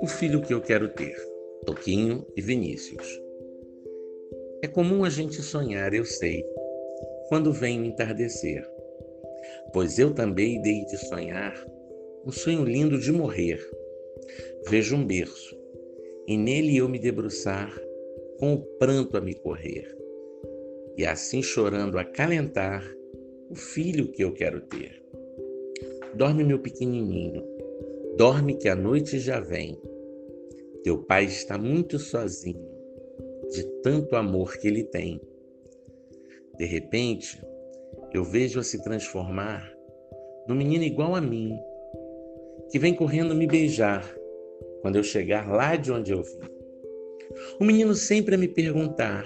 O filho que eu quero ter, Toquinho e Vinícius. É comum a gente sonhar, eu sei, quando vem o entardecer, pois eu também dei de sonhar um sonho lindo de morrer. Vejo um berço, e nele eu me debruçar, com o pranto a me correr, e assim chorando acalentar o filho que eu quero ter. Dorme, meu pequenininho, dorme que a noite já vem. Teu pai está muito sozinho, de tanto amor que ele tem. De repente, eu vejo-a se transformar num menino igual a mim, que vem correndo me beijar quando eu chegar lá de onde eu vim. O menino sempre a me perguntar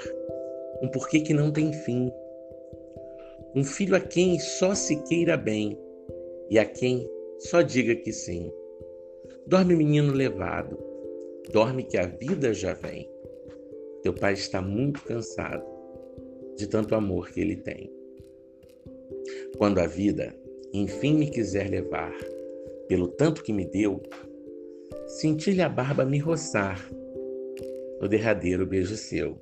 um porquê que não tem fim. Um filho a quem só se queira bem e a quem só diga que sim. Dorme, menino levado, dorme que a vida já vem. Teu pai está muito cansado de tanto amor que ele tem. Quando a vida enfim me quiser levar, pelo tanto que me deu, senti-lhe a barba me roçar no derradeiro beijo seu.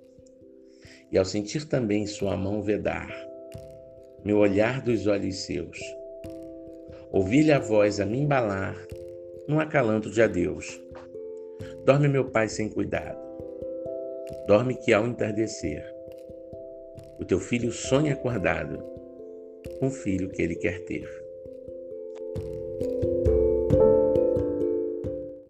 E ao sentir também sua mão vedar, meu olhar dos olhos seus, ouvi-lhe a voz a me embalar num acalanto de adeus. Dorme, meu pai, sem cuidado. Dorme que ao entardecer, o teu filho sonha acordado, um filho que ele quer ter.